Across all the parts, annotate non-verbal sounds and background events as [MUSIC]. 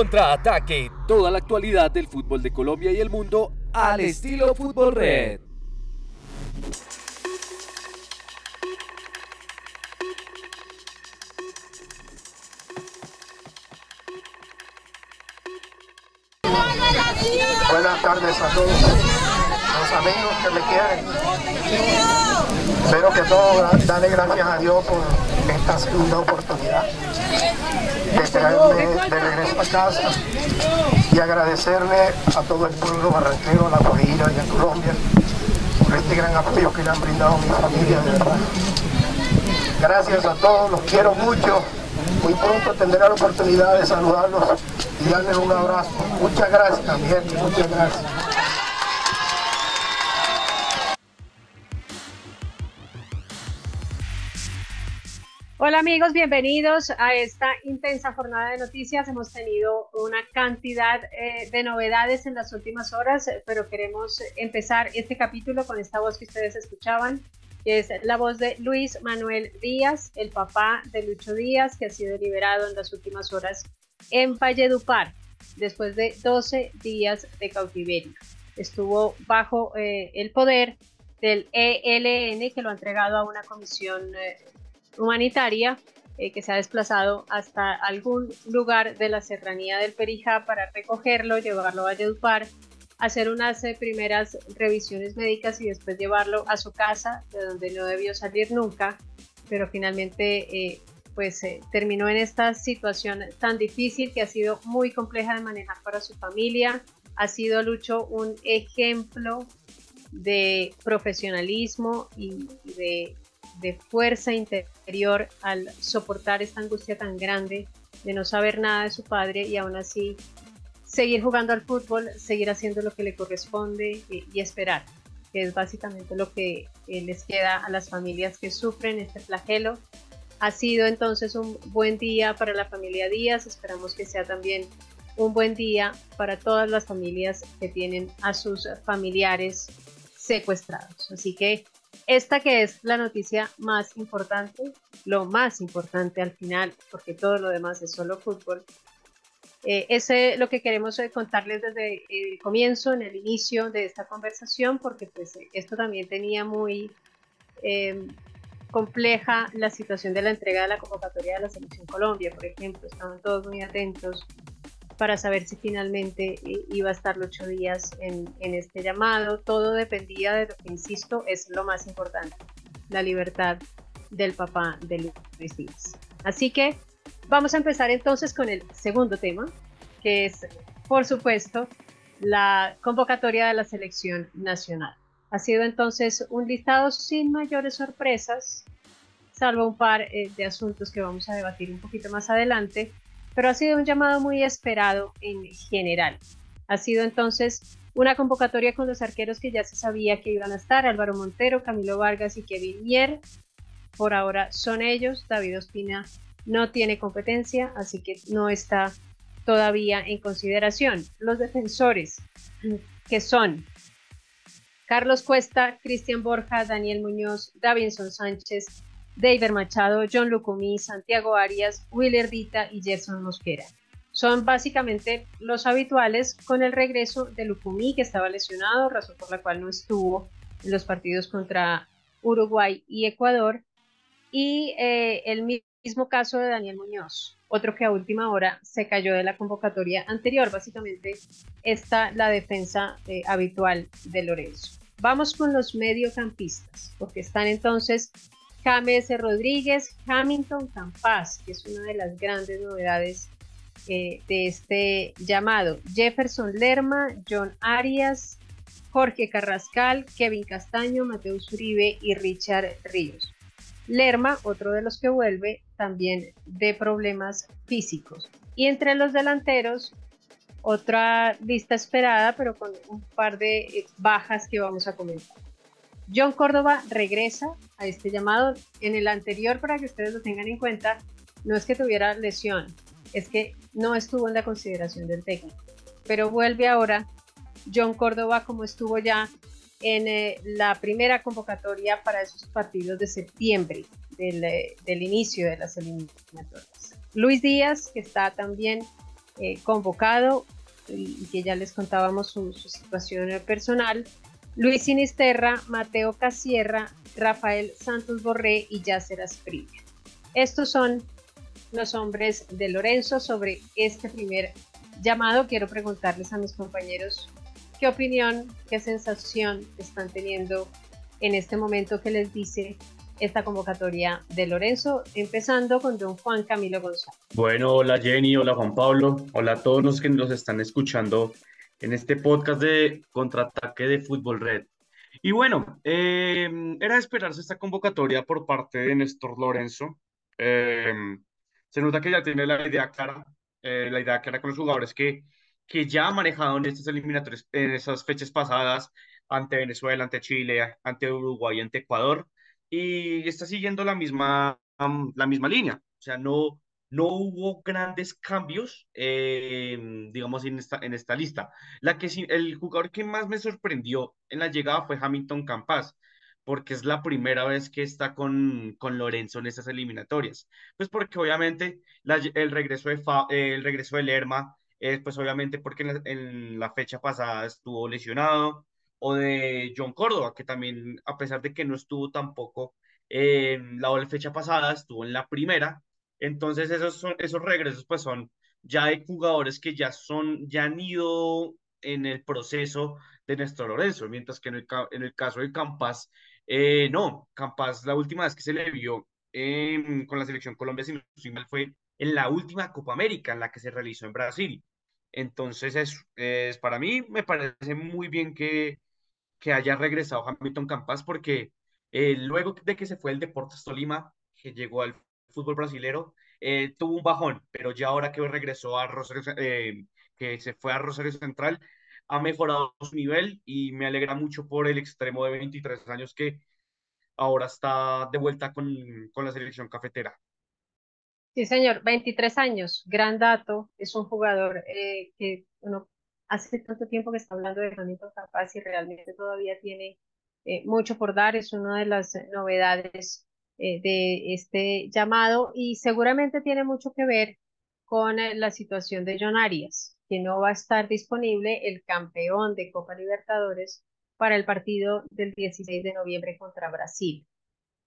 Contraataque, toda la actualidad del fútbol de Colombia y el mundo al estilo Fútbol Red. Buenas tardes a todos los amigos que me quieren. Espero que todos darle gracias a Dios por esta segunda oportunidad de traerme de regreso a casa y agradecerle a todo el pueblo barranquero, a la Guajira y a Colombia por este gran apoyo que le han brindado a mi familia, de verdad. Gracias a todos, los quiero mucho. Muy pronto tendré la oportunidad de saludarlos y darles un abrazo. Muchas gracias, mi gente, muchas gracias. Hola amigos, bienvenidos a esta intensa jornada de noticias. Hemos tenido una cantidad eh, de novedades en las últimas horas, pero queremos empezar este capítulo con esta voz que ustedes escuchaban, que es la voz de Luis Manuel Díaz, el papá de Lucho Díaz, que ha sido liberado en las últimas horas en Valledupar, después de 12 días de cautiverio. Estuvo bajo eh, el poder del ELN, que lo ha entregado a una comisión eh, humanitaria eh, que se ha desplazado hasta algún lugar de la serranía del Perijá para recogerlo, llevarlo a Valledupar, hacer unas eh, primeras revisiones médicas y después llevarlo a su casa, de donde no debió salir nunca, pero finalmente eh, pues terminó en esta situación tan difícil que ha sido muy compleja de manejar para su familia. Ha sido Lucho un ejemplo de profesionalismo y de de fuerza interior al soportar esta angustia tan grande de no saber nada de su padre y aún así seguir jugando al fútbol, seguir haciendo lo que le corresponde y, esperar, que es básicamente lo que eh, les queda a las familias que sufren este flagelo. Ha sido entonces un buen día para la familia Díaz, esperamos que sea también un buen día para todas las familias que tienen a sus familiares secuestrados. Así que esta que es la noticia más importante, lo más importante al final, porque todo lo demás es solo fútbol. Eh, es lo que queremos eh, contarles desde el comienzo, en el inicio de esta conversación, porque pues esto también tenía muy em, compleja la situación de la entrega de la convocatoria de la Selección Colombia, por ejemplo, estaban todos muy atentos para saber si finalmente iba a estar los ocho días en, este llamado. Todo dependía de lo que, insisto, es lo más importante, la libertad del papá de Luis Díaz. Así que vamos a empezar entonces con el segundo tema, que es, por supuesto, la convocatoria de la selección nacional. Ha sido entonces un listado sin mayores sorpresas, salvo un par eh, de asuntos que vamos a debatir un poquito más adelante, pero ha sido un llamado muy esperado en general. Ha sido entonces una convocatoria con los arqueros que ya se sabía que iban a estar, Álvaro Montero, Camilo Vargas y Kevin Mier. Por ahora son ellos, David Ospina no tiene competencia, así que no está todavía en consideración. Los defensores, que son Carlos Cuesta, Cristian Borja, Daniel Muñoz, Davinson Sánchez, David Machado, John Lucumí, Santiago Arias, Willer Dita y Gerson Mosquera. Son básicamente los habituales con el regreso de Lucumí, que estaba lesionado, razón por la cual no estuvo en los partidos contra Uruguay y Ecuador, y eh, el mismo caso de Daniel Muñoz, otro que a última hora se cayó de la convocatoria anterior. Básicamente está la defensa eh, habitual de Lorenzo. Vamos con los mediocampistas, porque están entonces James Rodríguez, Hamilton Campas, que es una de las grandes novedades eh, de este llamado. Jefferson Lerma, John Arias, Jorge Carrascal, Kevin Castaño, Mateus Uribe y Richard Ríos. Lerma, otro de los que vuelve, también de problemas físicos. Y entre los delanteros, otra lista esperada, pero con un par de eh, bajas que vamos a comentar. John Córdoba regresa a este llamado. En el anterior, para que ustedes lo tengan en cuenta, no es que tuviera lesión, es que no estuvo en la consideración del técnico. Pero vuelve ahora John Córdoba como estuvo ya en eh, la primera convocatoria para esos partidos de septiembre del, eh, inicio de las eliminatorias. Luis Díaz, que está también eh, convocado y, que ya les contábamos su, situación personal. Luis Sinisterra, Mateo Casierra, Rafael Santos Borré y Yacer Asprilla. Estos son los hombres de Lorenzo sobre este primer llamado. Quiero preguntarles a mis compañeros qué opinión, qué sensación están teniendo en este momento que les dice esta convocatoria de Lorenzo, empezando con don Juan Camilo González. Bueno, hola Jenny, hola Juan Pablo, hola a todos los que nos están escuchando en este podcast de contraataque de Fútbol Red. Y bueno, em, era de esperarse esta convocatoria por parte de Néstor Lorenzo. Em, se nota que ya tiene la idea clara, eh, la idea clara con los jugadores que que ya ha manejado en estas eliminatorias, en esas fechas pasadas, ante Venezuela, ante Chile, ante Uruguay, ante Ecuador, y está siguiendo la misma, la misma línea. O sea, no, no hubo grandes cambios, eh, digamos, en esta, en esta lista. La que, el jugador que más me sorprendió en la llegada fue Hamilton Campas, porque es la primera vez que está con, con Lorenzo en estas eliminatorias. Pues porque obviamente el, regreso de el regreso de Lerma eh, pues obviamente porque en la, fecha pasada estuvo lesionado, o de John Córdoba, que también, a pesar de que no estuvo tampoco en la fecha pasada, estuvo en la primera. Entonces esos, son, esos regresos pues son ya de jugadores que ya son, ya han ido en el proceso de Néstor Lorenzo, mientras que en el, caso de Campas, eh, no, Campas la última vez que se le vio con la selección Colombia, si no fue en la última Copa América, en la que se realizó en Brasil. Entonces, es, es, para mí me parece muy bien que, que haya regresado Hamilton Campas porque eh, luego de que se fue el Deportes Tolima, que llegó al fútbol brasilero, eh, tuvo un bajón, pero ya ahora que regresó a Rosario, eh, que se fue a Rosario Central, ha mejorado su nivel y me alegra mucho por el extremo de 23 años que ahora está de vuelta con, con la selección cafetera. Sí, señor, 23 años, gran dato. Es un jugador eh, que uno hace tanto tiempo que está hablando de Juanito Capaz y realmente todavía tiene eh, mucho por dar. Es una de las novedades eh, de este llamado y seguramente tiene mucho que ver con la situación de John Arias, que no va a estar disponible el campeón de Copa Libertadores para el partido del 16 de noviembre contra Brasil.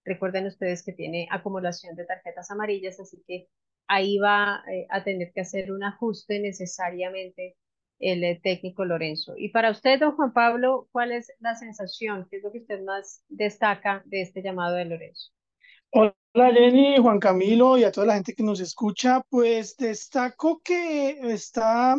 Recuerden ustedes que tiene acumulación de tarjetas amarillas, así que ahí va eh, a tener que hacer un ajuste necesariamente el eh, técnico Lorenzo. Y para usted, don Juan Pablo, ¿cuál es la sensación? ¿Qué es lo que usted más destaca de este llamado de Lorenzo? Hola Jenny, Juan Camilo y a toda la gente que nos escucha, pues destaco que está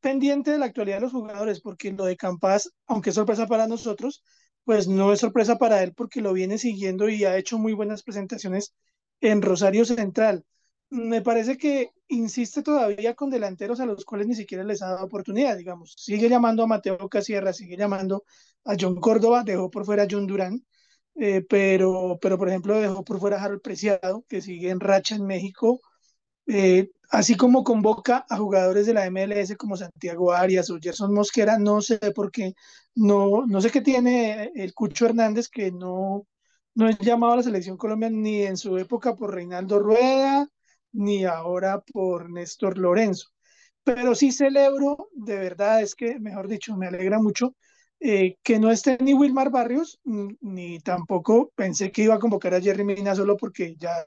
pendiente de la actualidad de los jugadores, porque lo de Campas, aunque es sorpresa para nosotros, pues no es sorpresa para él porque lo viene siguiendo y ha hecho muy buenas presentaciones en Rosario Central. Me parece que insiste todavía con delanteros a los cuales ni siquiera les ha dado oportunidad, digamos. Sigue llamando a Mateo Casierra, sigue llamando a John Córdoba, dejó por fuera a John Durán, eh, pero, pero por ejemplo dejó por fuera a Harold Preciado, que sigue en racha en México, eh, así como convoca a jugadores de la MLS como Santiago Arias o Gerson Mosquera, no sé por qué, no, no sé qué tiene el Cucho Hernández que no, no es llamado a la selección colombiana ni en su época por Reinaldo Rueda, ni ahora por Néstor Lorenzo. Pero sí celebro, de verdad, es que, mejor dicho, me alegra mucho eh, que no esté ni Wilmar Barrios, ni tampoco pensé que iba a convocar a Jerry Mina solo porque ya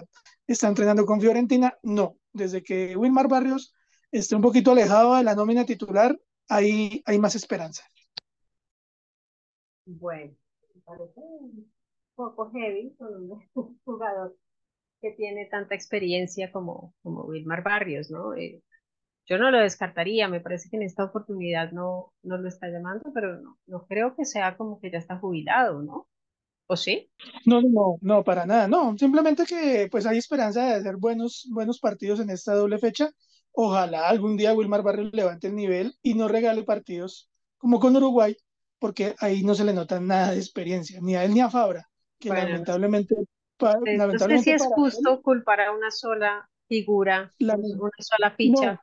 está entrenando con Fiorentina. No, desde que Wilmar Barrios esté un poquito alejado de la nómina titular, ahí hay más esperanza. Bueno, parece un poco heavy con un [LAUGHS] jugador que tiene tanta experiencia como, como Wilmar Barrios, ¿no? Eh, yo no lo descartaría, me parece que en esta oportunidad no, no lo está llamando, pero no, no creo que sea como que ya está jubilado, ¿no? ¿O sí? No, no, no, para nada, no, simplemente que pues hay esperanza de hacer buenos, buenos partidos en esta doble fecha. Ojalá algún día Wilmar Barrios levante el nivel y no regale partidos como con Uruguay, porque ahí no se le nota nada de experiencia, ni a él ni a Fabra, que lamentablemente, no sé si es justo culpar a una sola figura, una sola ficha, no,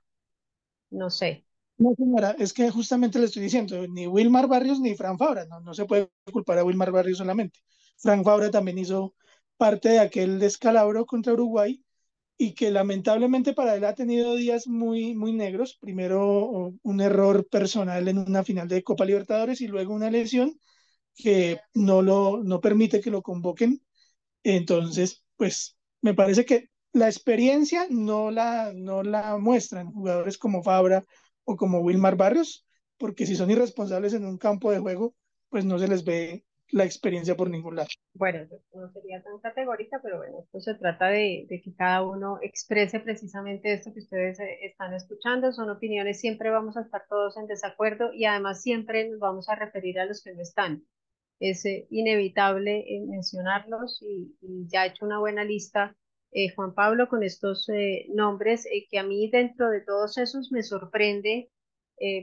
no sé. No, señora, es que justamente le estoy diciendo, ni Wilmar Barrios ni Fran Fabra, no, no se puede culpar a Wilmar Barrios solamente. Frank Fabra también hizo parte de aquel descalabro contra Uruguay y que lamentablemente para él ha tenido días muy, muy negros. Primero un error personal en una final de Copa Libertadores y luego una lesión que no, lo, no permite que lo convoquen. Entonces, pues me parece que la experiencia no la, no la muestran jugadores como Fabra o como Wilmar Barrios, porque si son irresponsables en un campo de juego, pues no se les ve la experiencia por ningún lado. Bueno, no sería tan categórica, pero bueno, esto se trata de, que cada uno exprese precisamente esto que ustedes eh, están escuchando. Son opiniones, siempre vamos a estar todos en desacuerdo y además siempre nos vamos a referir a los que no están. Es eh, inevitable eh, mencionarlos y, ya he hecho una buena lista. Juan Pablo, con estos nombres que a mí dentro de todos esos me sorprende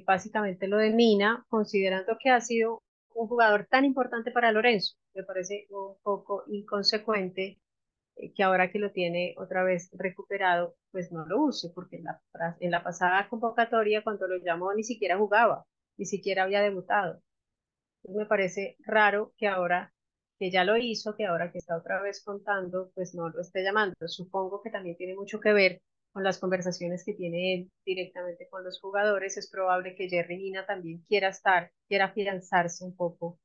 básicamente lo de Mina, considerando que ha sido un jugador tan importante para Lorenzo. Me parece un poco inconsecuente eh, que ahora que lo tiene otra vez recuperado, pues no lo use, porque en la, en la pasada convocatoria, cuando lo llamó, ni siquiera jugaba, ni siquiera había debutado. Me parece raro que ahora que ya lo hizo, que ahora que está otra vez contando, pues no lo esté llamando. Supongo que también tiene mucho que ver con las conversaciones que tiene él directamente con los jugadores, es probable que Jerry Mina también quiera estar, quiera afianzarse un poco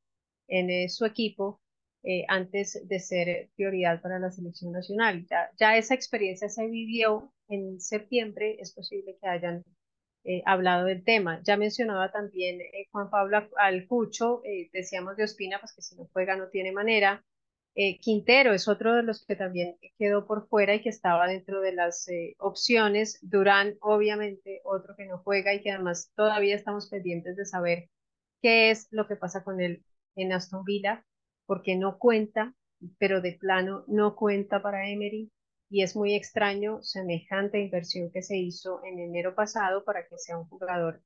en eh, su equipo eh, antes de ser prioridad para la selección nacional. Ya, ya, esa experiencia se vivió en septiembre, es posible que hayan eh, hablado del tema. Ya mencionaba también Juan Pablo Alcucho, decíamos de Ospina, pues que si no juega no tiene manera. Eh, Quintero es otro de los que también quedó por fuera y que estaba dentro de las eh, opciones. Durán, obviamente, otro que no juega y que además todavía estamos pendientes de saber qué es lo que pasa con él en Aston Villa, porque no cuenta, pero de plano no cuenta para Emery. Y es muy extraño semejante inversión que se hizo en enero pasado para que sea un jugador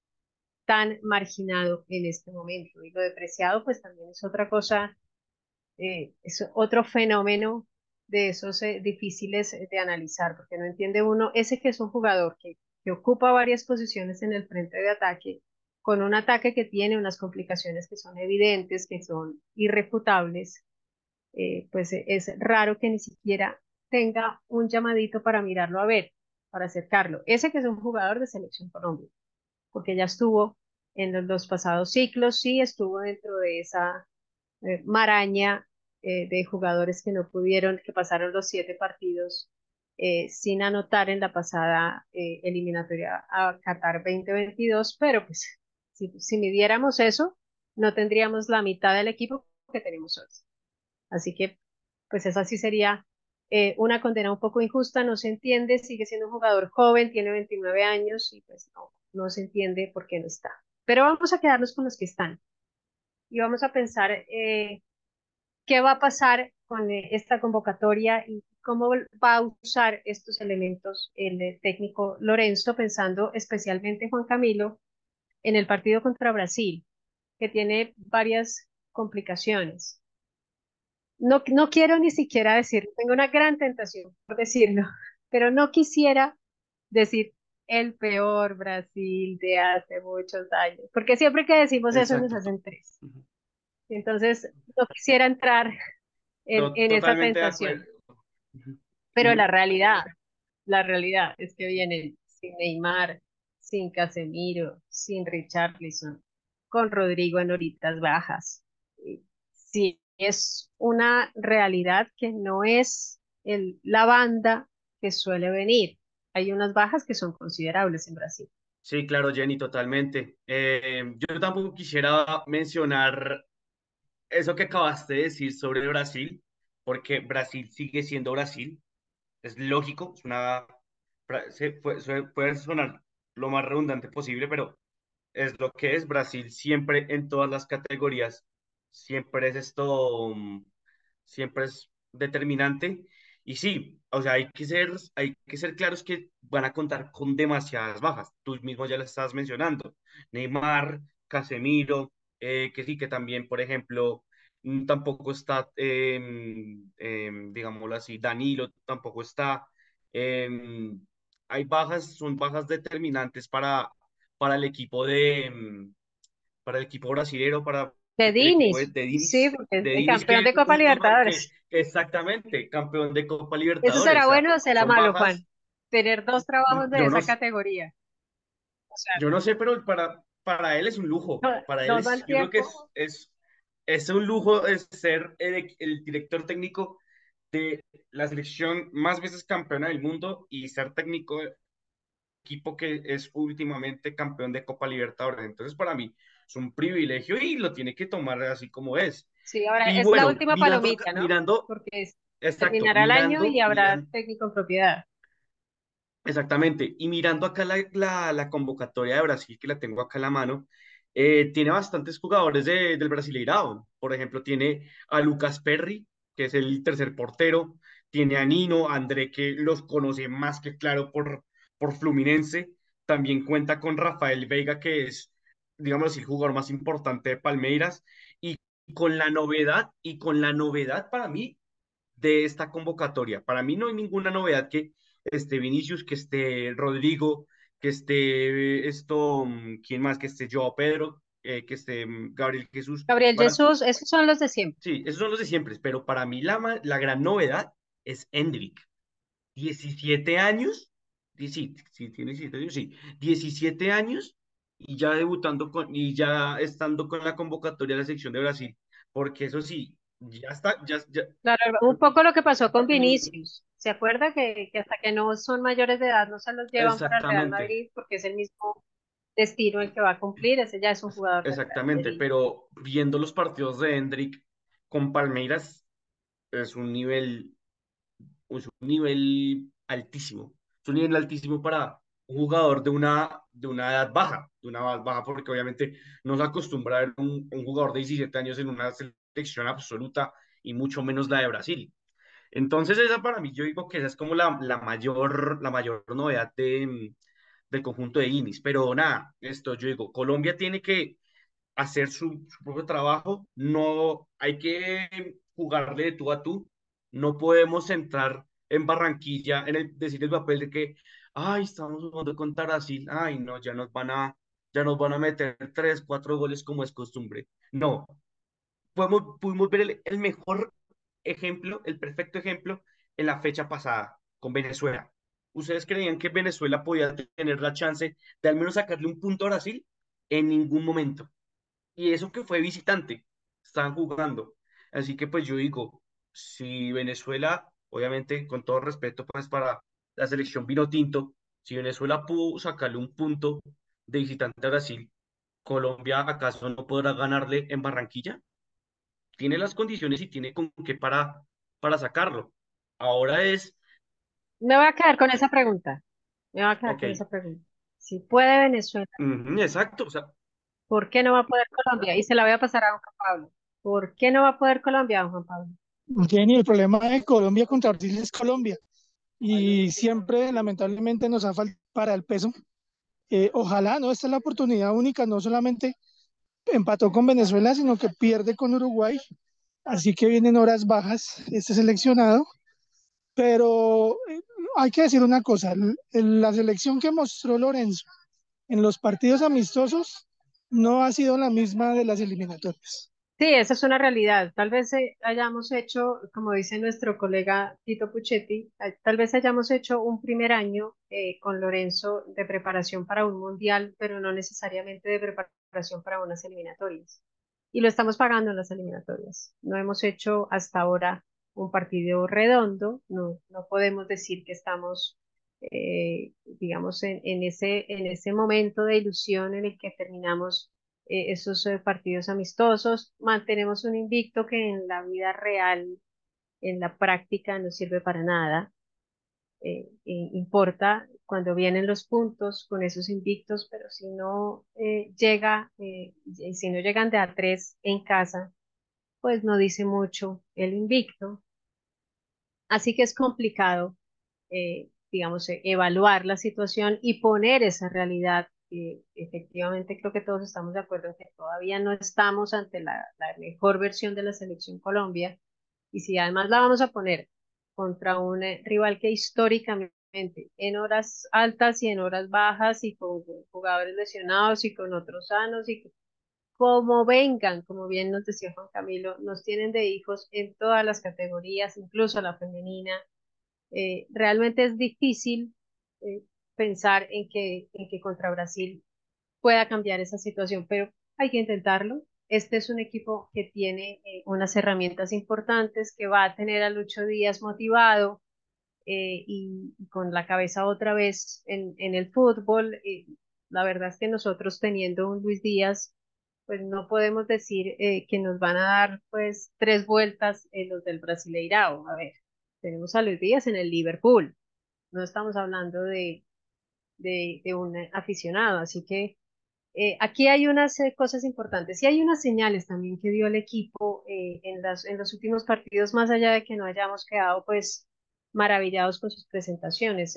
tan marginado en este momento. Y lo depreciado, pues también es otra cosa eh, es otro fenómeno de esos eh, difíciles eh, de analizar, porque no entiende uno, ese que es un jugador que, que ocupa varias posiciones en el frente de ataque, con un ataque que tiene unas complicaciones que son evidentes, que son irrefutables, pues es raro que ni siquiera tenga un llamadito para mirarlo a ver, para acercarlo. Ese que es un jugador de selección Colombia, porque ya estuvo en los, pasados ciclos, sí estuvo dentro de esa eh, maraña eh, de jugadores que no pudieron, que pasaron los siete partidos eh, sin anotar en la pasada eliminatoria a Qatar 2022, pero pues si, si midiéramos eso, no tendríamos la mitad del equipo que tenemos hoy. Así que, pues esa sí sería una condena un poco injusta, no se entiende, sigue siendo un jugador joven, tiene 29 años y pues no, no se entiende por qué no está. Pero vamos a quedarnos con los que están y vamos a pensar eh, qué va a pasar con eh, esta convocatoria y cómo va a usar estos elementos el eh, técnico Lorenzo, pensando especialmente Juan Camilo en el partido contra Brasil, que tiene varias complicaciones. No, no quiero ni siquiera decir, tengo una gran tentación por decirlo, [LAUGHS] pero no quisiera decir el peor Brasil de hace muchos años, porque siempre que decimos eso nos hacen tres. Entonces, no quisiera entrar en, esa tentación. Pero la realidad, la realidad es que vienen sin Neymar, sin Casemiro, sin Richarlison, con Rodrigo en horitas bajas. Sí, es una realidad que no es el, la banda que suele venir hay unas bajas que son considerables en Brasil. Sí, claro, Jenny, totalmente. Eh, yo tampoco quisiera mencionar eso que acabaste de decir sobre Brasil, porque Brasil sigue siendo Brasil. Es lógico, es una, puede sonar lo más redundante posible, pero es lo que es Brasil siempre en todas las categorías. Siempre es esto, mm, siempre es determinante. Y sí, o sea, hay que ser, hay que ser claros que van a contar con demasiadas bajas. Tú mismo ya las estás mencionando. Neymar, Casemiro, eh, que sí, que también, por ejemplo, mm, tampoco está, eh, digámoslo así, Danilo tampoco está. Em, hay bajas, son bajas determinantes para, para el equipo de, em, para el equipo brasilero, para de Dinis. Sí, porque es campeón de Copa Libertadores. exactamente, campeón de Copa Libertadores. ¿Eso será bueno o será malo, Juan? Tener dos trabajos de esa categoría. yo no sé, pero para, para él es un lujo. para él es, yo creo que es, es, un lujo ser el, el, director técnico de la selección más veces campeona del mundo y ser técnico de equipo que es últimamente campeón de Copa Libertadores. Entonces, para mí es un privilegio y lo tiene que tomar así como es. Sí, ahora es la última palomita, ¿no? Mirando, Porque terminará el año y habrá técnico en propiedad. Exactamente. Y mirando acá la, la, la, convocatoria de Brasil, que la tengo acá en la mano, eh, tiene bastantes jugadores de, del Brasileirao. Por ejemplo, tiene a Lucas Perry, que es el tercer portero. Tiene a Nino, André, que los conoce más que claro por, por Fluminense. También cuenta con Rafael Veiga, que es, digamos, el jugador más importante de Palmeiras. Y con la novedad, y con la novedad para mí de esta convocatoria. Para mí no hay ninguna novedad que esté Vinicius, que esté Rodrigo, que esté esto, mm, ¿quién más? Que esté Joao Pedro, eh, que esté mm, Gabriel Jesús. Gabriel Jesús, esos son los de siempre. Sí, esos son los de siempre, pero para mí la, la gran novedad es Hendrik. 17 años, sí, sí, tiene 17 años, sí, 17 años y ya debutando con, y ya estando con la convocatoria de la sección de Brasil, porque eso sí, ya está, ya, ya. Claro, un poco lo que pasó con Vinicius. ¿Se acuerda que, que, hasta que no son mayores de edad no se los llevan para Real Madrid porque es el mismo destino el que va a cumplir? Ese ya es un jugador. Exactamente, pero viendo los partidos de Hendrik con Palmeiras es un nivel, es un nivel altísimo. Es un nivel altísimo para un jugador de una, de una edad baja, de una edad baja, porque obviamente no se acostumbra a ver un, un jugador de 17 años en una selección absoluta y mucho menos la de Brasil. Entonces, esa para mí, yo digo que esa es como la, la mayor, la mayor novedad de, del conjunto de Inis. Pero nada, esto yo digo, Colombia tiene que hacer su, propio trabajo, no hay que jugarle de tú a tú, no podemos entrar en Barranquilla en el decir el papel de que, ay, estamos jugando contra Brasil, ay, no, ya nos van a, ya nos van a meter tres, cuatro goles como es costumbre. No, podemos, pudimos ver el mejor ejemplo, el perfecto ejemplo, en la fecha pasada con Venezuela. ¿Ustedes creían que Venezuela podía tener la chance de al menos sacarle un punto a Brasil? En ningún momento. Y eso que fue visitante, estaban jugando. Así que pues yo digo, si Venezuela, obviamente con todo respeto pues para la selección vino tinto, si Venezuela pudo sacarle un punto de visitante a Brasil, Colombia acaso no podrá ganarle en Barranquilla? tiene las condiciones y tiene con qué para, para sacarlo. Ahora es... Me voy a quedar con esa pregunta. Me voy a quedar con esa pregunta. Si puede Venezuela. exacto. O sea, ¿Por qué no va a poder Colombia? Y se la voy a pasar a Juan Pablo. ¿Por qué no va a poder Colombia, Juan Pablo? Jenny, el problema de Colombia contra Brasil es Colombia. Y siempre, lamentablemente, nos ha faltado para el peso. Eh, ojalá, ¿no? Esta es la oportunidad única, no solamente empató con Venezuela, sino que pierde con Uruguay. Así que vienen horas bajas este seleccionado. Pero eh, hay que decir una cosa, la selección que mostró Lorenzo en los partidos amistosos no ha sido la misma de las eliminatorias. Sí, esa es una realidad. Tal vez eh, hayamos hecho, como dice nuestro colega Tito Puchetti, eh, tal vez hayamos hecho un primer año con Lorenzo de preparación para un mundial, pero no necesariamente de preparación para unas eliminatorias. Y lo estamos pagando en las eliminatorias. No hemos hecho hasta ahora un partido redondo, no, no podemos decir que estamos, eh, digamos, en, ese, en ese momento de ilusión en el que terminamos eh, esos eh, partidos amistosos, mantenemos un invicto que en la vida real, en la práctica, no sirve para nada. importa cuando vienen los puntos con esos invictos, pero si no eh, llega, eh, si no llegan de a tres en casa, pues no dice mucho el invicto. Así que es complicado, eh, digamos, evaluar la situación y poner esa realidad. Efectivamente, creo que todos estamos de acuerdo en que todavía no estamos ante la, la mejor versión de la selección Colombia. Y si además la vamos a poner contra un eh, rival que históricamente en horas altas y en horas bajas y con jugadores lesionados y con otros sanos y como vengan, como bien nos decía Juan Camilo, nos tienen de hijos en todas las categorías, incluso la femenina. Eh, realmente es difícil eh, pensar en que, en que contra Brasil pueda cambiar esa situación, pero hay que intentarlo. Este es un equipo que tiene eh, unas herramientas importantes, que va a tener a Lucho Díaz motivado y, con la cabeza otra vez en, en el fútbol. la verdad es que nosotros teniendo un Luis Díaz pues no podemos decir eh, que nos van a dar pues tres vueltas en los del Brasileirao. A ver, tenemos a Luis Díaz en el Liverpool. No estamos hablando de, de, un aficionado, así que eh, aquí hay unas eh, cosas importantes y hay unas señales también que dio el equipo en, las, en los últimos partidos, más allá de que no hayamos quedado pues maravillados con sus presentaciones,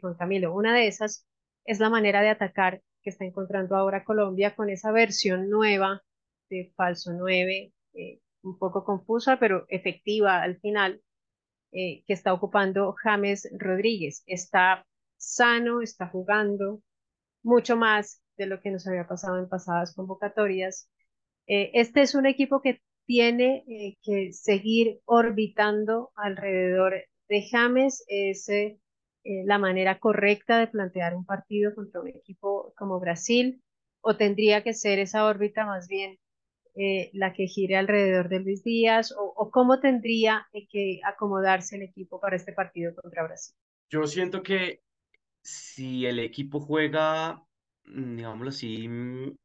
Juan Camilo. Una de esas es la manera de atacar que está encontrando ahora Colombia con esa versión nueva de falso 9, eh, un poco confusa, pero efectiva al final, eh, que está ocupando James Rodríguez. Está sano, está jugando mucho más de lo que nos había pasado en pasadas convocatorias. Eh, este es un equipo que tiene que seguir orbitando alrededor de James, ese eh, la manera correcta de plantear un partido contra un equipo como Brasil o tendría que ser esa órbita más bien eh, la que gire alrededor de Luis Díaz o, cómo tendría que acomodarse el equipo para este partido contra Brasil? Yo siento que si el equipo juega, mm, digámoslo así, mm,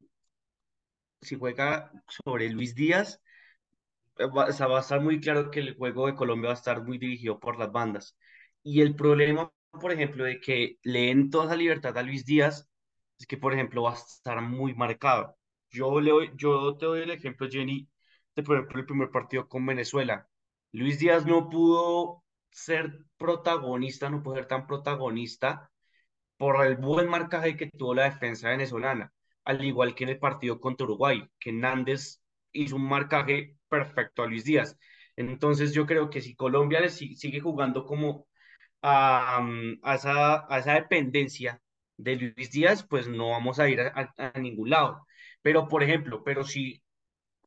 si juega sobre Luis Díaz, eh, va, a estar muy claro que el juego de Colombia va a estar muy dirigido por las bandas. Y el problema por ejemplo, de que leen toda esa libertad a Luis Díaz, es que, por ejemplo, va a estar muy marcado. Yo, le yo te doy el ejemplo, Jenny, de, por ejemplo, el primer partido con Venezuela. Luis Díaz no pudo ser protagonista, no pudo ser tan protagonista por el buen marcaje que tuvo la defensa venezolana, al igual que en el partido contra Uruguay, que Nández hizo un marcaje perfecto a Luis Díaz. Entonces yo creo que si Colombia sigue jugando como a, a, esa, dependencia de Luis Díaz, pues no vamos a ir a, ningún lado. Pero, por ejemplo, pero si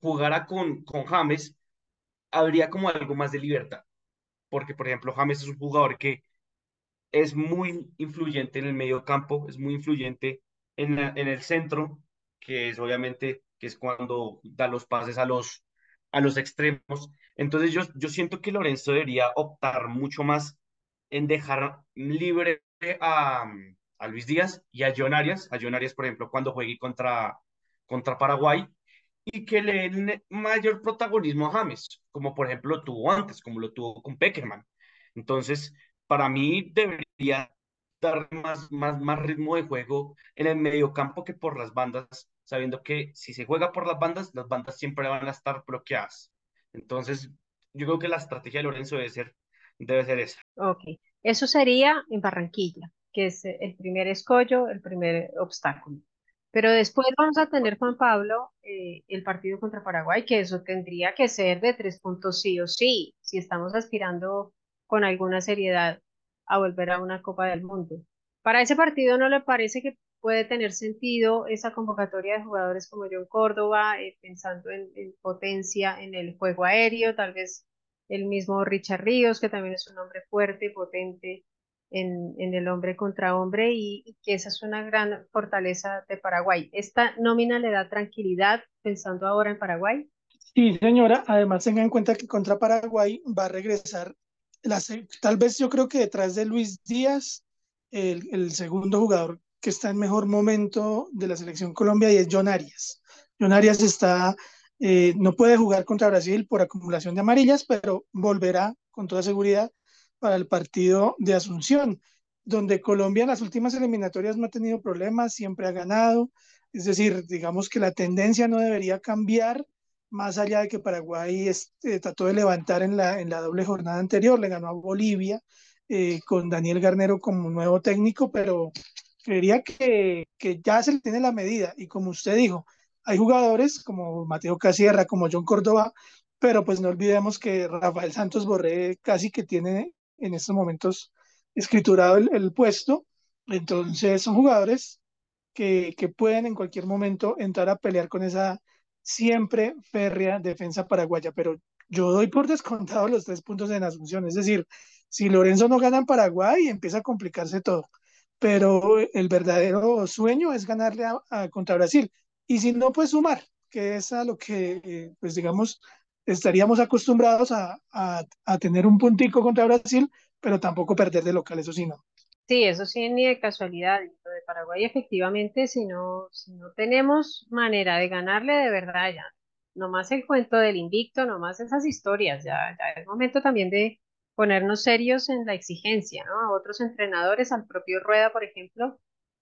jugara con James, habría como algo más de libertad. Porque, por ejemplo, James es un jugador que es muy influyente en el medio campo, es muy influyente en, en el centro, que es obviamente que es cuando da los pases a los, a los extremos. Entonces yo, yo siento que Lorenzo debería optar mucho más en dejar libre a, a Luis Díaz y a John Arias, a John Arias, por ejemplo, cuando juegue contra, contra Paraguay, y que le den mayor protagonismo a James, como por ejemplo lo tuvo antes, como lo tuvo con Peckerman. Entonces, para mí debería dar más, más, más ritmo de juego en el mediocampo que por las bandas, sabiendo que si se juega por las bandas, las bandas siempre van a estar bloqueadas. Entonces, yo creo que la estrategia de Lorenzo debe ser Debe ser esa. Ok, eso sería en Barranquilla, que es el primer escollo, el primer obstáculo. Pero después vamos a tener, Juan Pablo, eh, el partido contra Paraguay, que eso tendría que ser de tres puntos sí o sí, si estamos aspirando con alguna seriedad a volver a una Copa del Mundo. Para ese partido, ¿no le parece que puede tener sentido esa convocatoria de jugadores como John Córdoba, eh, pensando en, en, potencia en el juego aéreo, tal vez el mismo Richard Ríos, que también es un hombre fuerte, potente en, en el hombre contra hombre y, que esa es una gran fortaleza de Paraguay. ¿Esta nómina le da tranquilidad pensando ahora en Paraguay? Sí, señora. Además, tenga en cuenta que contra Paraguay va a regresar, tal vez yo creo que detrás de Luis Díaz, el, el segundo jugador que está en mejor momento de la selección Colombia y es John Arias. John Arias está eh, no puede jugar contra Brasil por acumulación de amarillas, pero volverá con toda seguridad para el partido de Asunción, donde Colombia en las últimas eliminatorias no ha tenido problemas, siempre ha ganado. Es decir, digamos que la tendencia no debería cambiar más allá de que Paraguay este, trató de levantar en la, en la doble jornada anterior, le ganó a Bolivia eh, con Daniel Garnero como nuevo técnico, pero creería que, que ya se le tiene la medida. Y como usted dijo, hay jugadores como Mateo Casierra, como John Córdoba, pero pues no olvidemos que Rafael Santos Borré casi que tiene en estos momentos escriturado el, el puesto, entonces son jugadores que, que, pueden en cualquier momento entrar a pelear con esa siempre férrea defensa paraguaya, pero yo doy por descontado los tres puntos en Asunción, es decir, si Lorenzo no gana en Paraguay empieza a complicarse todo, pero el verdadero sueño es ganarle contra Brasil, y si no, pues sumar, que es a lo que, pues digamos, estaríamos acostumbrados a, a, a tener un puntico contra Brasil, pero tampoco perder de local, eso sí no. Sí, eso sí, ni de casualidad. Paraguay, efectivamente, si no, si no tenemos manera de ganarle de verdad ya, nomás el cuento del invicto, nomás esas historias, ya, ya es momento también de ponernos serios en la exigencia, ¿no? A otros entrenadores, al propio Rueda, por ejemplo,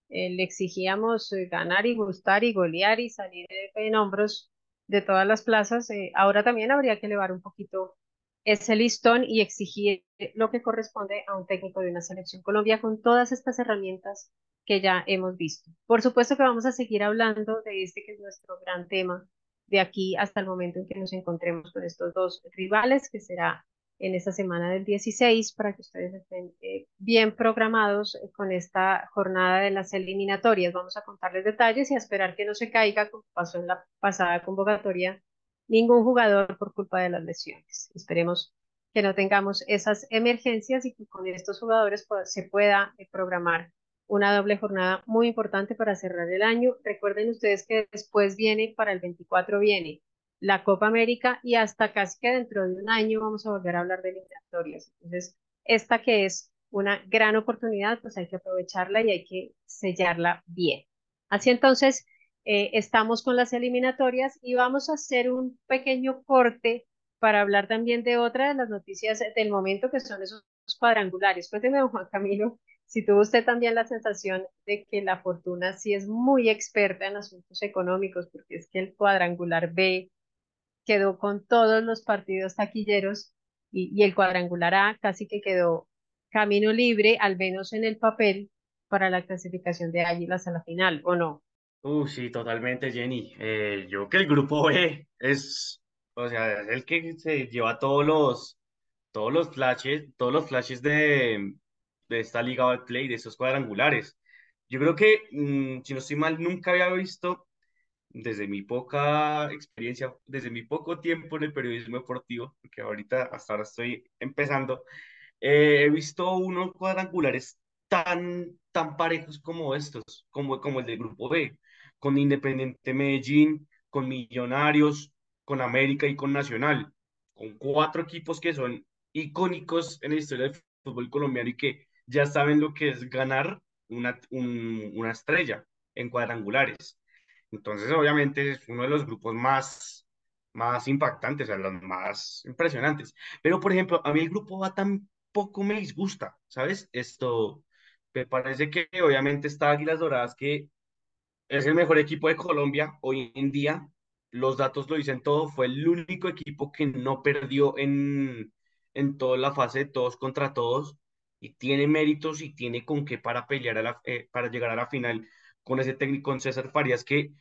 eh, le exigíamos eh, ganar y gustar y golear y salir en hombros de todas las plazas. Eh, ahora también habría que elevar un poquito ese listón y exigir lo que corresponde a un técnico de una selección Colombia con todas estas herramientas que ya hemos visto. Por supuesto que vamos a seguir hablando de este que es nuestro gran tema de aquí hasta el momento en que nos encontremos con estos dos rivales, que será en esta semana del 16, para que ustedes estén eh, bien programados con esta jornada de las eliminatorias. Vamos a contarles detalles y a esperar que no se caiga, como pasó en la pasada convocatoria ningún jugador por culpa de las lesiones. Esperemos que no tengamos esas emergencias y que con estos jugadores se pueda eh, programar una doble jornada muy importante para cerrar el año. Recuerden ustedes que después viene, para el 24 viene la Copa América y hasta casi que dentro de un año vamos a volver a hablar de eliminatorias. Entonces, esta que es una gran oportunidad, pues hay que aprovecharla y hay que sellarla bien. Así entonces, eh, estamos con las eliminatorias y vamos a hacer un pequeño corte para hablar también de otra de las noticias del momento que son esos cuadrangulares. Cuénteme, don Juan Camilo, si tuvo usted también la sensación de que la fortuna sí es muy experta en asuntos económicos, porque es que el cuadrangular B quedó con todos los partidos taquilleros y, el cuadrangular A casi que quedó camino libre, al menos en el papel, para la clasificación de Águilas a la final, ¿o no? Uh, sí, totalmente, Jenny. Eh, yo que el grupo B es, o sea, el que se lleva todos los, todos los flashes, todos los flashes de, de esta liga de play, de esos cuadrangulares. Yo creo que, mm, si no estoy mal, nunca había visto, desde mi poca experiencia, desde mi poco tiempo en el periodismo deportivo, porque ahorita hasta ahora estoy empezando, eh, he visto unos cuadrangulares tan, tan parejos como estos, como, como el del grupo B con Independiente Medellín, con Millonarios, con América y con Nacional, con cuatro equipos que son icónicos en la historia del fútbol colombiano y que ya saben lo que es ganar una, una estrella en cuadrangulares. Entonces, obviamente, es uno de los grupos más, más impactantes, o sea, los más impresionantes. Pero, por ejemplo, a mí el grupo A tampoco me disgusta, ¿sabes? Esto, me parece que obviamente está Águilas Doradas, que es el mejor equipo de Colombia hoy en día. Los datos lo dicen todo. Fue el único equipo que no perdió en, en toda la fase de todos contra todos. Y tiene méritos y tiene con qué para pelear eh, para llegar a la final con ese técnico, con César Farias, que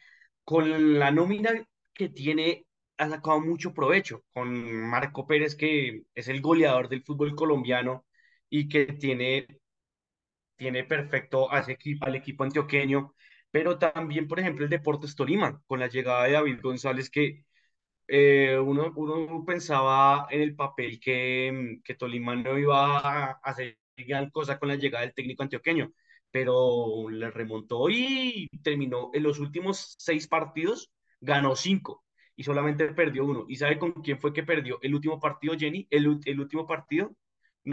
con la nómina que tiene ha sacado mucho provecho. Con Marco Pérez, que es el goleador del fútbol colombiano y que tiene, tiene perfecto a equipo, al equipo antioqueño pero también, por ejemplo, el Deportes Tolima, con la llegada de David González, que eh, uno, uno pensaba en el papel que, que Tolima no iba a hacer gran cosa con la llegada del técnico antioqueño, pero le remontó y terminó en los últimos seis partidos, ganó cinco y solamente perdió uno. ¿Y sabe con quién fue que perdió el último partido, Jenny? El, el último partido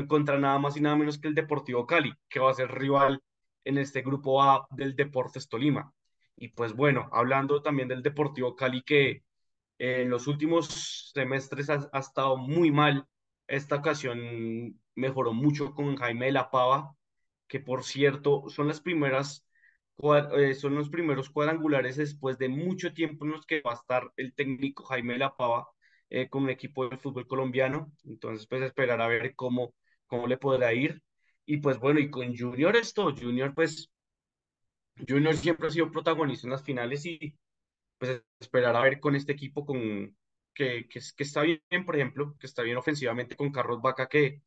contra nada más y nada menos que el Deportivo Cali, que va a ser rival en este grupo A del Deportes Tolima. Y pues bueno, hablando también del Deportivo Cali, que en los últimos semestres ha, estado muy mal. Esta ocasión mejoró mucho con Jaime de la Pava, que por cierto son las primeras eh, son los primeros cuadrangulares después de mucho tiempo en los que va a estar el técnico Jaime Lapava eh, con un equipo del fútbol colombiano. Entonces, pues esperar a ver cómo, cómo le podrá ir. Y pues bueno, y con Junior esto, Junior pues, Junior siempre ha sido protagonista en las finales y pues esperar a ver con este equipo con, que, que, que está bien, por ejemplo, que está bien ofensivamente con Carlos Vaca, que,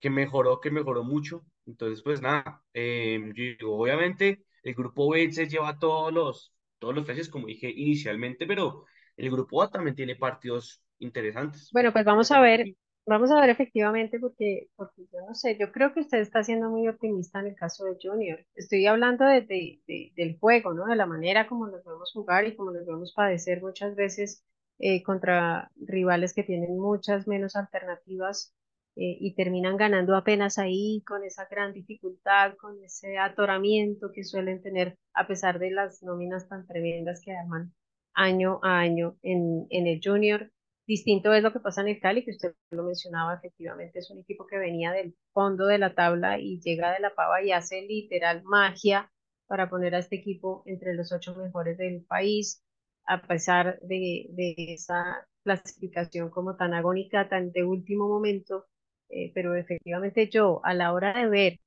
que mejoró, que mejoró mucho. Entonces, pues nada, eh, yo digo, obviamente el grupo B se lleva todos los, todos los flashes, como dije inicialmente, pero el grupo A también tiene partidos interesantes. Bueno, pues vamos a ver, vamos a ver efectivamente, porque, porque yo no sé, yo creo que usted está siendo muy optimista en el caso de Junior. Estoy hablando de, de, del juego, ¿no? De la manera como nos vemos jugar y como nos vemos padecer muchas veces eh, contra rivales que tienen muchas menos alternativas eh, y terminan ganando apenas ahí con esa gran dificultad, con ese atoramiento que suelen tener a pesar de las nóminas tan tremendas que arman año a año en, en el junior. Distinto es lo que pasa en el Cali, que usted lo mencionaba, efectivamente es un equipo que venía del fondo de la tabla y llega de la pava y hace literal magia para poner a este equipo entre los ocho mejores del país, a pesar de, de esa clasificación como tan agónica, tan de último momento, eh, pero efectivamente yo a la hora de ver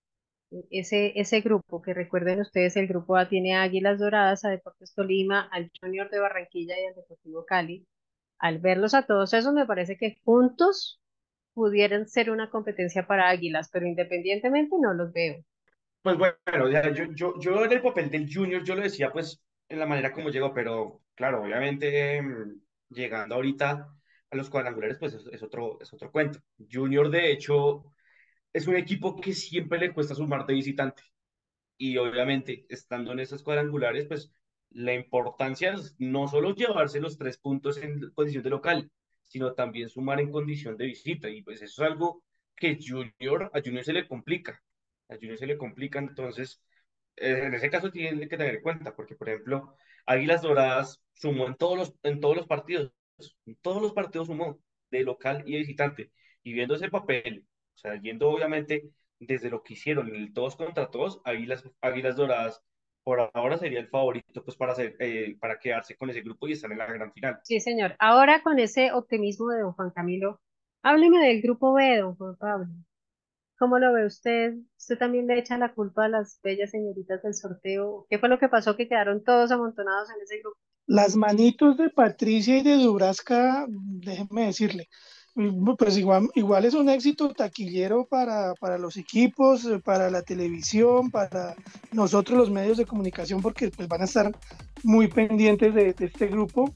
ese, ese grupo, que recuerden ustedes, el grupo A tiene Águilas Doradas, a Deportes Tolima, al Junior de Barranquilla y al Deportivo Cali. Al verlos a todos esos, me parece que juntos pudieran ser una competencia para Águilas, pero independientemente no los veo. Pues bueno, yo, yo, yo en el papel del Junior, yo lo decía pues en la manera como llegó, pero claro, obviamente em, llegando ahorita a los cuadrangulares, pues es, otro, es otro cuento. Junior, de hecho, es un equipo que siempre le cuesta sumar de visitante. Y obviamente, estando en esos cuadrangulares, pues la importancia es no solo llevarse los tres puntos en condición de local, sino también sumar en condición de visita. Y pues eso es algo que Junior, a Junior se le complica. A Junior se le complica, entonces, eh, en ese caso tiene que tener en cuenta, porque por ejemplo, Águilas Doradas sumó en todos los, en todos los partidos, todos los partidos sumó, de local y de visitante. Y viendo ese papel, o sea, yendo obviamente desde lo que hicieron en el todos contra todos, Águilas, Águilas Doradas por ahora sería el favorito pues para, hacer, eh, para quedarse con ese grupo y estar en la gran final. Sí, señor. Ahora con ese optimismo de don Juan Camilo, hábleme del grupo B, don Juan Pablo. ¿Cómo lo ve usted? ¿Usted también le echa la culpa a las bellas señoritas del sorteo? ¿Qué fue lo que pasó que quedaron todos amontonados en ese grupo? Las manitos de Patricia y de Dubrasca, déjeme decirle, pues igual, igual es un éxito taquillero para, para los equipos, para la televisión, para nosotros los medios de comunicación, porque pues van a estar muy pendientes de, este grupo.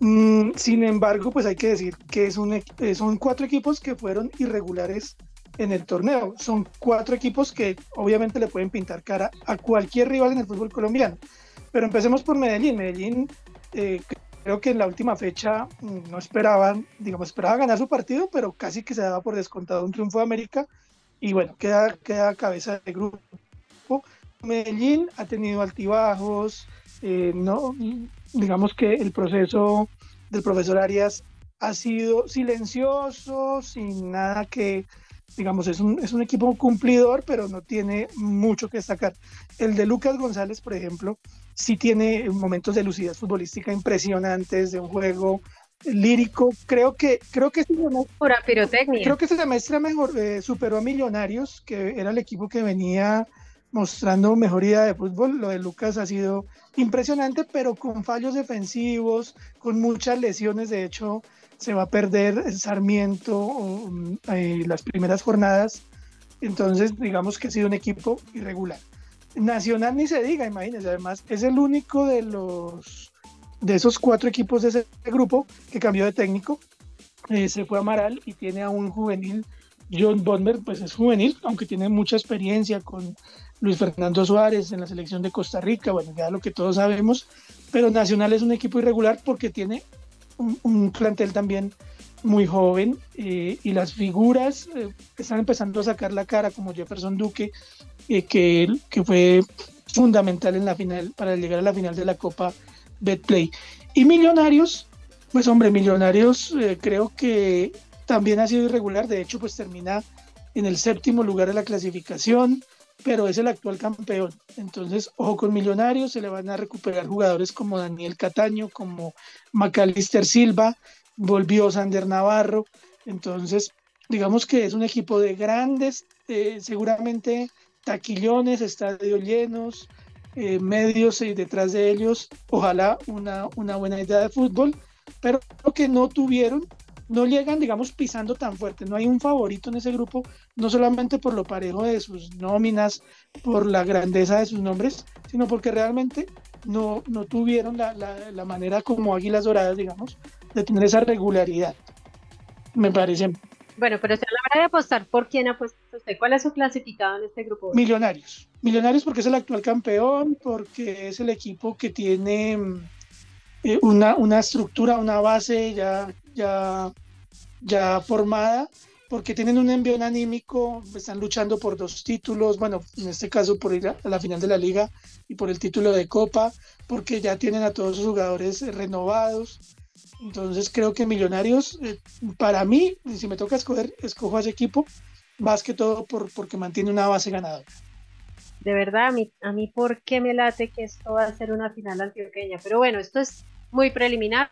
Mm, sin embargo, pues hay que decir que es un, son cuatro equipos que fueron irregulares en el torneo. Son cuatro equipos que obviamente le pueden pintar cara a cualquier rival en el fútbol colombiano. Pero empecemos por Medellín. Medellín eh, creo que en la última fecha mm, no esperaban, digamos, esperaba ganar su partido, pero casi que se daba por descontado un triunfo de América y bueno, queda, queda cabeza de grupo. Medellín ha tenido altibajos, eh, no, digamos que el proceso del profesor Arias ha sido silencioso, sin nada que, digamos, es un, es un equipo cumplidor, pero no tiene mucho que destacar. El de Lucas González, por ejemplo, sí tiene momentos de lucidez futbolística impresionantes, de un juego lírico. Creo que, creo que. Creo que este semestre mejor, eh, superó a Millonarios, que era el equipo que venía mostrando mejoría de fútbol. Lo de Lucas ha sido impresionante, pero con fallos defensivos, con muchas lesiones. De hecho, se va a perder Sarmiento eh, las primeras jornadas. Entonces, digamos que ha sido un equipo irregular. Nacional ni se diga, imagínense, además es el único de los de esos cuatro equipos de ese grupo que cambió de técnico. Eh, se fue a Amaral y tiene a un juvenil, John Bonner, pues es juvenil, aunque tiene mucha experiencia con Luis Fernando Suárez en la selección de Costa Rica, bueno, ya lo que todos sabemos, pero Nacional es un equipo irregular porque tiene un, plantel también muy joven eh, y las figuras eh, están empezando a sacar la cara como Jefferson Duque que, que fue fundamental en la final para llegar a la final de la Copa Betplay. Y Millonarios, pues hombre, Millonarios eh, creo que también ha sido irregular, de hecho pues termina en el séptimo lugar de la clasificación, pero es el actual campeón. Entonces, ojo con Millonarios, se le van a recuperar jugadores como Daniel Cataño, como Macalister Silva, volvió Sander Navarro. Entonces, digamos que es un equipo de grandes, eh, seguramente taquillones, estadios llenos, eh, medios y detrás de ellos, ojalá una, una buena idea de fútbol, pero lo que no tuvieron no llegan, digamos, pisando tan fuerte. No hay un favorito en ese grupo, no solamente por lo parejo de sus nóminas, por la grandeza de sus nombres, sino porque realmente no, no tuvieron la, la, manera como Águilas Doradas, digamos, de tener esa regularidad. Me parece. Bueno, pero a la hora de apostar, ¿por quién apuesta usted? ¿Cuál es su clasificado en este grupo? Millonarios. Millonarios porque es el actual campeón, porque es el equipo que tiene eh, una, una estructura, una base ya ya, ya formada, porque tienen un envío anímico, están luchando por dos títulos, bueno, en este caso por ir a la final de la liga y por el título de Copa, porque ya tienen a todos sus jugadores renovados. Entonces creo que Millonarios, eh, para mí, si me toca escoger, escojo a ese equipo, más que todo por, porque mantiene una base ganadora. De verdad, a mí, a mí, ¿por qué me late que esto va a ser una final antioqueña? Pero bueno, esto es muy preliminar.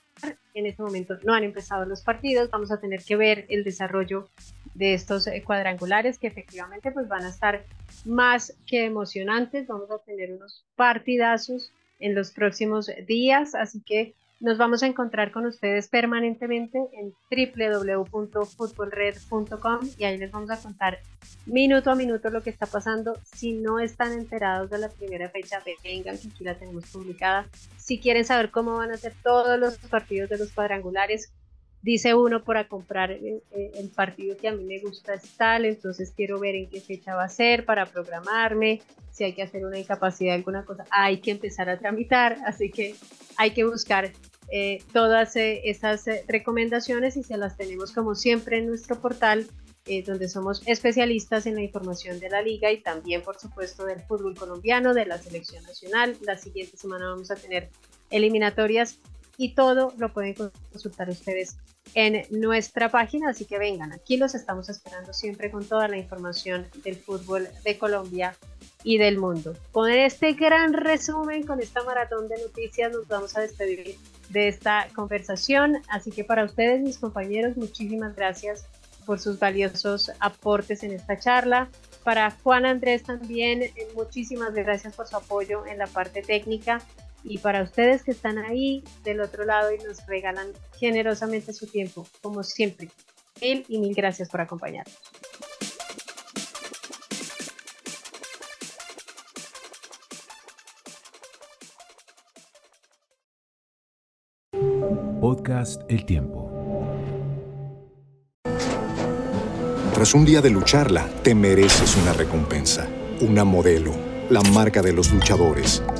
En este momento no han empezado los partidos. Vamos a tener que ver el desarrollo de estos eh, cuadrangulares que efectivamente pues van a estar más que emocionantes. Vamos a tener unos partidazos en los próximos días. Así que nos vamos a encontrar con ustedes permanentemente en www.futbolred.com y ahí les vamos a contar minuto a minuto lo que está pasando. Si no están enterados de la primera fecha, vengan, que aquí la tenemos publicada. Si quieren saber cómo van a ser todos los partidos de los cuadrangulares, dice uno para comprar el, el, partido que a mí me gusta es tal, entonces quiero ver en qué fecha va a ser para programarme, si hay que hacer una incapacidad, alguna cosa, hay que empezar a tramitar, así que hay que buscar eh, todas eh, esas eh, recomendaciones y se las tenemos como siempre en nuestro portal donde somos especialistas en la información de la liga y también por supuesto del fútbol colombiano, de la selección nacional. La siguiente semana vamos a tener eliminatorias y todo lo pueden consultar ustedes en nuestra página, así que vengan, aquí los estamos esperando siempre con toda la información del fútbol de Colombia y del mundo. Con este gran resumen, con esta maratón de noticias, nos vamos a despedir de esta conversación. Así que para ustedes, mis compañeros, muchísimas gracias por sus valiosos aportes en esta charla. Para Juan Andrés también, eh, muchísimas gracias por su apoyo en la parte técnica. Y para ustedes que están ahí del otro lado y nos regalan generosamente su tiempo, como siempre, mil y mil gracias por acompañarnos. Podcast El Tiempo. Tras un día de lucharla, te mereces una recompensa, una modelo, la marca de los luchadores.